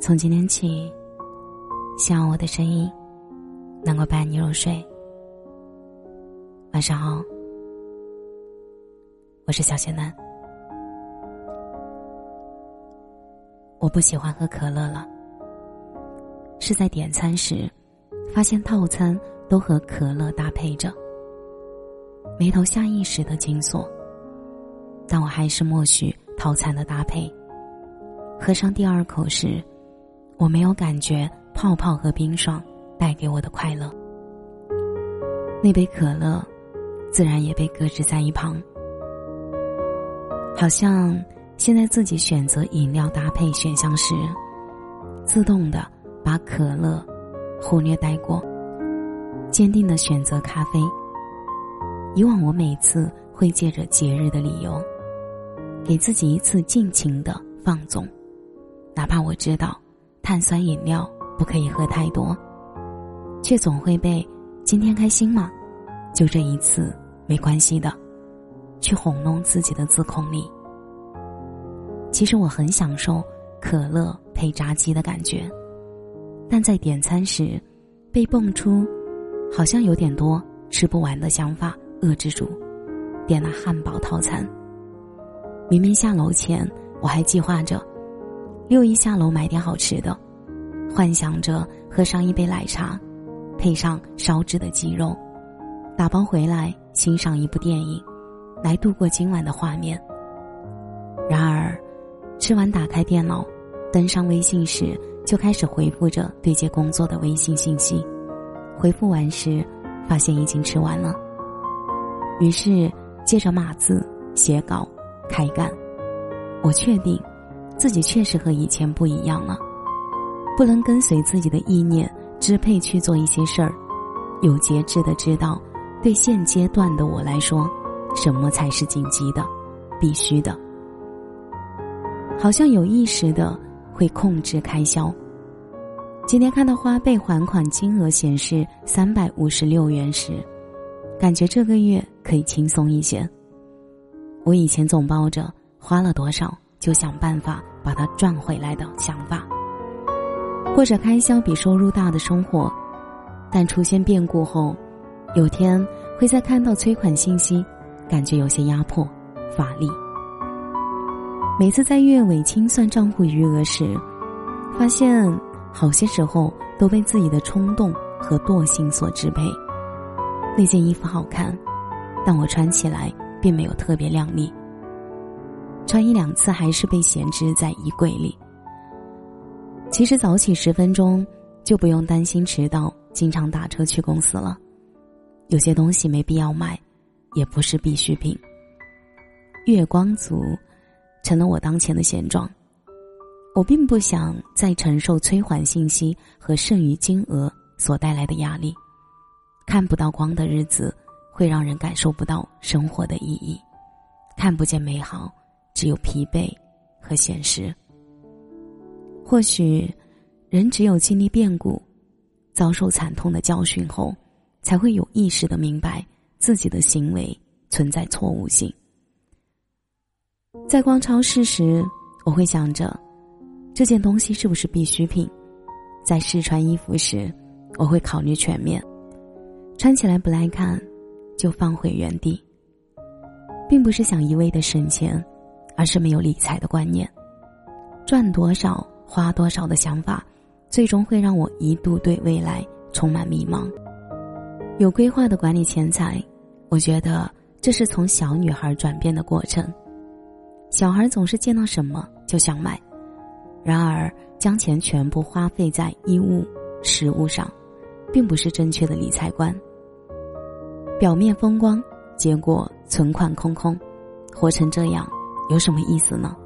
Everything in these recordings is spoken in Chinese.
从今天起，希望我的声音能够伴你入睡。晚上好，我是小雪楠。我不喜欢喝可乐了，是在点餐时发现套餐都和可乐搭配着，眉头下意识的紧锁，但我还是默许套餐的搭配。喝上第二口时。我没有感觉泡泡和冰爽带给我的快乐，那杯可乐自然也被搁置在一旁。好像现在自己选择饮料搭配选项时，自动的把可乐忽略带过，坚定的选择咖啡。以往我每次会借着节日的理由，给自己一次尽情的放纵，哪怕我知道。碳酸饮料不可以喝太多，却总会被“今天开心吗？就这一次没关系的”去哄弄自己的自控力。其实我很享受可乐配炸鸡的感觉，但在点餐时，被蹦出好像有点多吃不完的想法遏制住，点了汉堡套餐。明明下楼前我还计划着。六一下楼买点好吃的，幻想着喝上一杯奶茶，配上烧制的鸡肉，打包回来欣赏一部电影，来度过今晚的画面。然而，吃完打开电脑，登上微信时就开始回复着对接工作的微信信息，回复完时，发现已经吃完了。于是，借着码字写稿，开干。我确定。自己确实和以前不一样了，不能跟随自己的意念支配去做一些事儿，有节制的知道，对现阶段的我来说，什么才是紧急的、必须的。好像有意识的会控制开销。今天看到花呗还款金额显示三百五十六元时，感觉这个月可以轻松一些。我以前总抱着花了多少。就想办法把它赚回来的想法，过着开销比收入大的生活，但出现变故后，有天会在看到催款信息，感觉有些压迫、乏力。每次在月尾清算账户余额时，发现好些时候都被自己的冲动和惰性所支配。那件衣服好看，但我穿起来并没有特别靓丽。穿一两次还是被闲置在衣柜里。其实早起十分钟就不用担心迟到，经常打车去公司了。有些东西没必要买，也不是必需品。月光族成了我当前的现状。我并不想再承受催还信息和剩余金额所带来的压力。看不到光的日子，会让人感受不到生活的意义，看不见美好。只有疲惫和现实。或许，人只有经历变故、遭受惨痛的教训后，才会有意识的明白自己的行为存在错误性。在逛超市时，我会想着这件东西是不是必需品；在试穿衣服时，我会考虑全面，穿起来不耐看就放回原地，并不是想一味的省钱。而是没有理财的观念，赚多少花多少的想法，最终会让我一度对未来充满迷茫。有规划的管理钱财，我觉得这是从小女孩转变的过程。小孩总是见到什么就想买，然而将钱全部花费在衣物、食物上，并不是正确的理财观。表面风光，结果存款空空，活成这样。有什么意思呢？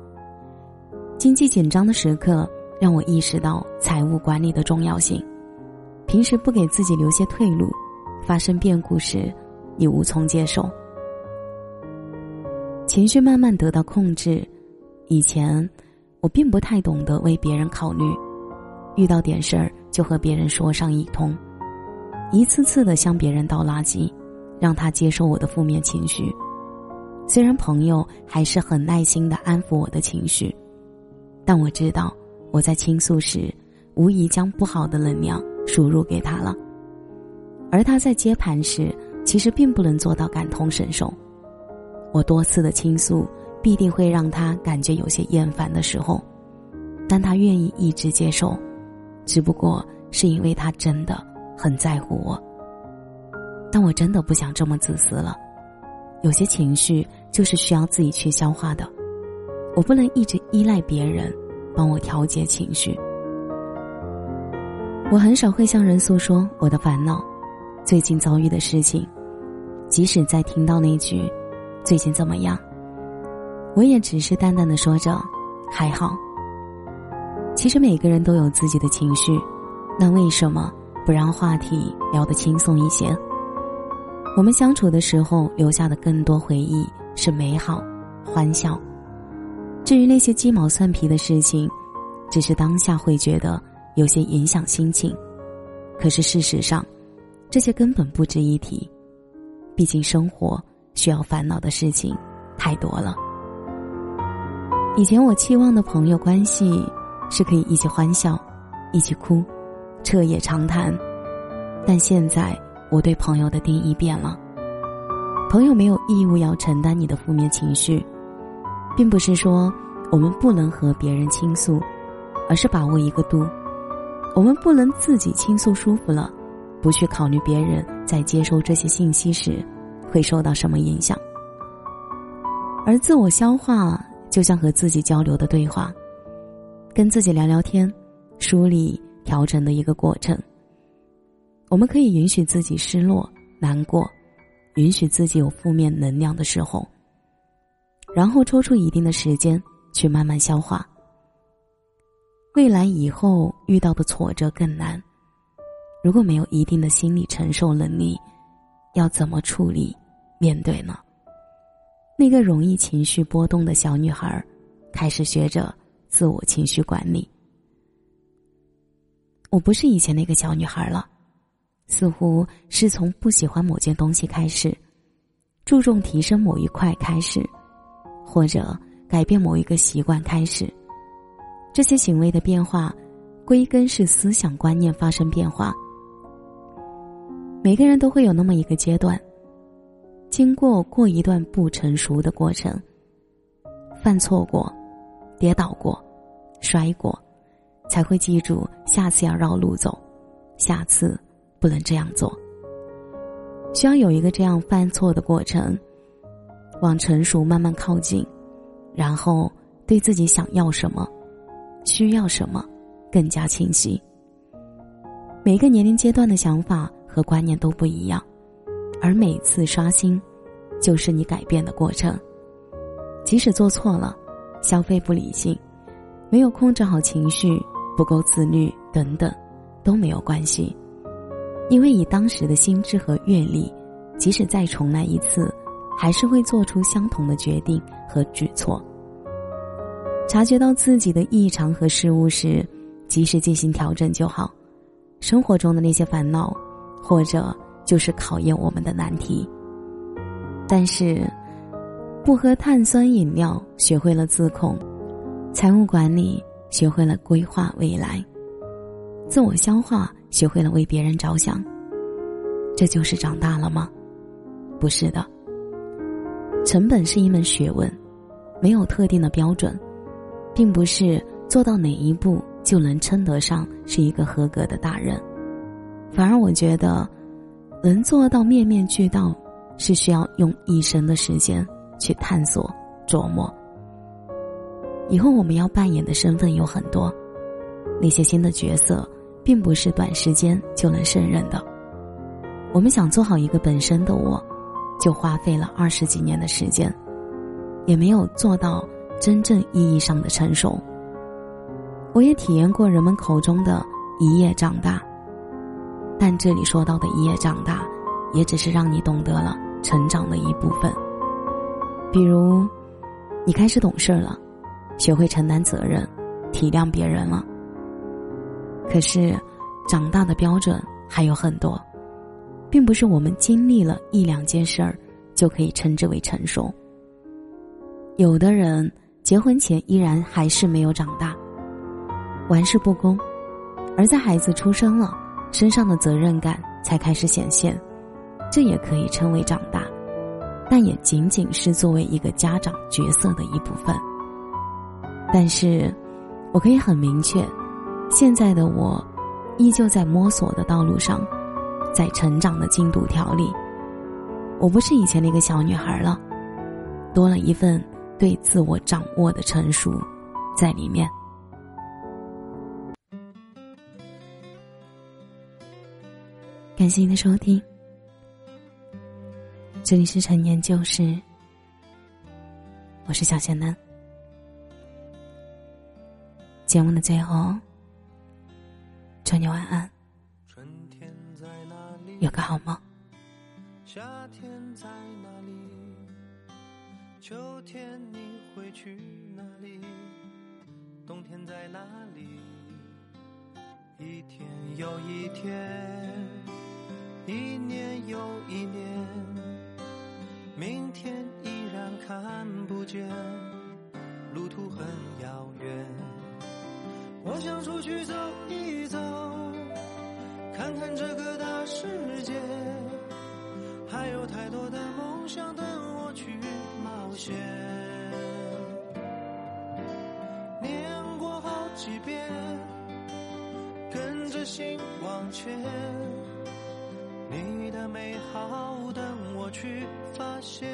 经济紧张的时刻，让我意识到财务管理的重要性。平时不给自己留些退路，发生变故时，你无从接受。情绪慢慢得到控制。以前，我并不太懂得为别人考虑，遇到点事儿就和别人说上一通，一次次的向别人倒垃圾，让他接受我的负面情绪。虽然朋友还是很耐心的安抚我的情绪，但我知道我在倾诉时，无疑将不好的能量输入给他了。而他在接盘时，其实并不能做到感同身受。我多次的倾诉，必定会让他感觉有些厌烦的时候，但他愿意一直接受，只不过是因为他真的很在乎我。但我真的不想这么自私了。有些情绪就是需要自己去消化的，我不能一直依赖别人帮我调节情绪。我很少会向人诉说我的烦恼，最近遭遇的事情，即使在听到那句“最近怎么样”，我也只是淡淡的说着“还好”。其实每个人都有自己的情绪，那为什么不让话题聊得轻松一些？我们相处的时候留下的更多回忆是美好、欢笑。至于那些鸡毛蒜皮的事情，只是当下会觉得有些影响心情。可是事实上，这些根本不值一提。毕竟生活需要烦恼的事情太多了。以前我期望的朋友关系是可以一起欢笑、一起哭、彻夜长谈，但现在。我对朋友的定义变了。朋友没有义务要承担你的负面情绪，并不是说我们不能和别人倾诉，而是把握一个度。我们不能自己倾诉舒服了，不去考虑别人在接收这些信息时会受到什么影响。而自我消化就像和自己交流的对话，跟自己聊聊天，梳理调整的一个过程。我们可以允许自己失落、难过，允许自己有负面能量的时候，然后抽出一定的时间去慢慢消化。未来以后遇到的挫折更难，如果没有一定的心理承受能力，要怎么处理、面对呢？那个容易情绪波动的小女孩，开始学着自我情绪管理。我不是以前那个小女孩了。似乎是从不喜欢某件东西开始，注重提升某一块开始，或者改变某一个习惯开始。这些行为的变化，归根是思想观念发生变化。每个人都会有那么一个阶段，经过过一段不成熟的过程，犯错过，跌倒过，摔过，才会记住下次要绕路走，下次。不能这样做，需要有一个这样犯错的过程，往成熟慢慢靠近，然后对自己想要什么、需要什么更加清晰。每个年龄阶段的想法和观念都不一样，而每次刷新，就是你改变的过程。即使做错了，消费不理性，没有控制好情绪，不够自律等等，都没有关系。因为以当时的心智和阅历，即使再重来一次，还是会做出相同的决定和举措。察觉到自己的异常和失误时，及时进行调整就好。生活中的那些烦恼，或者就是考验我们的难题。但是，不喝碳酸饮料，学会了自控；财务管理，学会了规划未来；自我消化。学会了为别人着想，这就是长大了吗？不是的。成本是一门学问，没有特定的标准，并不是做到哪一步就能称得上是一个合格的大人。反而，我觉得能做到面面俱到，是需要用一生的时间去探索琢磨。以后我们要扮演的身份有很多，那些新的角色。并不是短时间就能胜任的。我们想做好一个本身的我，就花费了二十几年的时间，也没有做到真正意义上的成熟。我也体验过人们口中的一夜长大，但这里说到的一夜长大，也只是让你懂得了成长的一部分。比如，你开始懂事了，学会承担责任，体谅别人了。可是，长大的标准还有很多，并不是我们经历了一两件事儿就可以称之为成熟。有的人结婚前依然还是没有长大，玩世不恭，而在孩子出生了，身上的责任感才开始显现，这也可以称为长大，但也仅仅是作为一个家长角色的一部分。但是，我可以很明确，现在的我，依旧在摸索的道路上。在成长的进度条里，我不是以前那个小女孩了，多了一份对自我掌握的成熟，在里面。感谢您的收听，这里是陈年旧事，我是小贤男。节目的最后，祝你晚安。有个好梦。夏天在哪里？秋天你会去哪里？冬天在哪里？一天又一天，一年又一年，明天依然看不见，路途很遥远。我想出去走一走。看看这个大世界，还有太多的梦想等我去冒险。念过好几遍，跟着心往前，你的美好等我去发现。